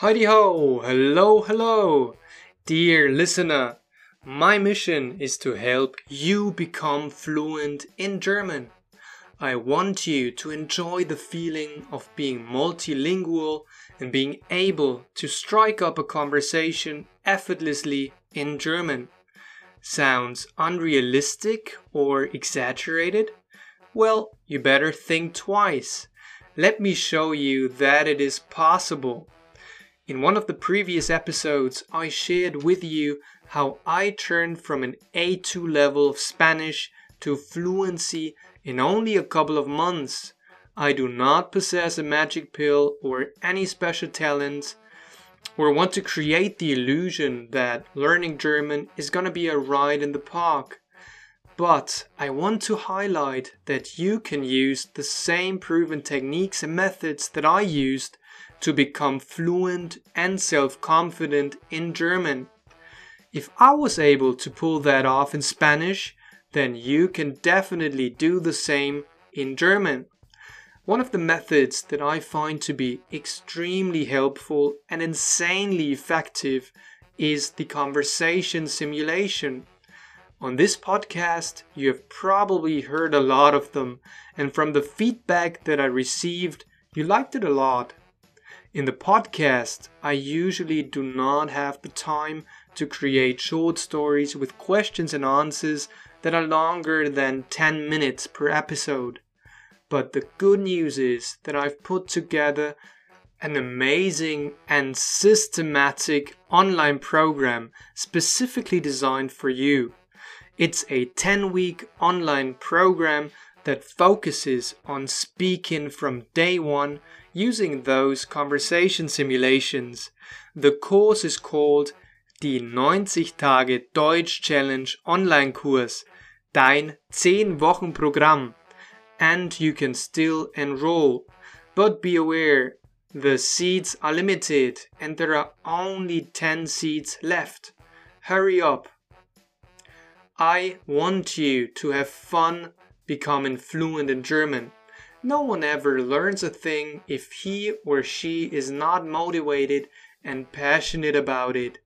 Heidi ho! Hello, hello! Dear listener, my mission is to help you become fluent in German. I want you to enjoy the feeling of being multilingual and being able to strike up a conversation effortlessly in German. Sounds unrealistic or exaggerated? Well, you better think twice. Let me show you that it is possible. In one of the previous episodes, I shared with you how I turned from an A2 level of Spanish to fluency in only a couple of months. I do not possess a magic pill or any special talents or want to create the illusion that learning German is gonna be a ride in the park. But I want to highlight that you can use the same proven techniques and methods that I used to become fluent and self confident in German. If I was able to pull that off in Spanish, then you can definitely do the same in German. One of the methods that I find to be extremely helpful and insanely effective is the conversation simulation. On this podcast, you have probably heard a lot of them, and from the feedback that I received, you liked it a lot. In the podcast, I usually do not have the time to create short stories with questions and answers that are longer than 10 minutes per episode. But the good news is that I've put together an amazing and systematic online program specifically designed for you. It's a 10 week online program that focuses on speaking from day one using those conversation simulations. The course is called Die 90 Tage Deutsch Challenge Online Kurs, dein 10 Wochen Programm and you can still enroll. But be aware, the seats are limited and there are only 10 seats left. Hurry up. I want you to have fun becoming fluent in German. No one ever learns a thing if he or she is not motivated and passionate about it.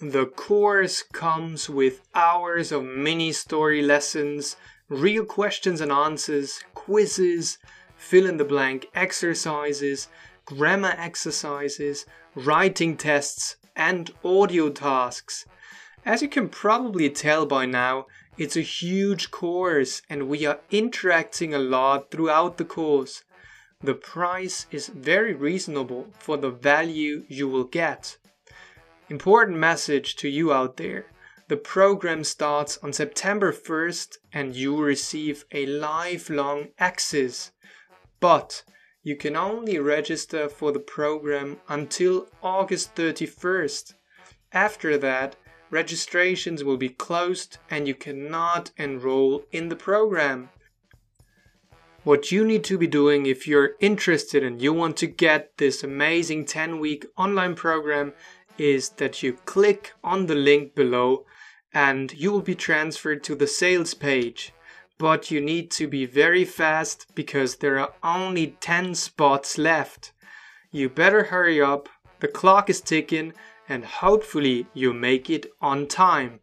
The course comes with hours of mini story lessons real questions and answers, quizzes, fill in the blank exercises, grammar exercises, writing tests, and audio tasks. As you can probably tell by now, it's a huge course and we are interacting a lot throughout the course. The price is very reasonable for the value you will get. Important message to you out there. The program starts on September 1st and you receive a lifelong access. But you can only register for the program until August 31st. After that, registrations will be closed and you cannot enroll in the program. What you need to be doing if you're interested and you want to get this amazing 10 week online program is that you click on the link below and you will be transferred to the sales page. But you need to be very fast because there are only 10 spots left. You better hurry up, the clock is ticking, and hopefully you make it on time.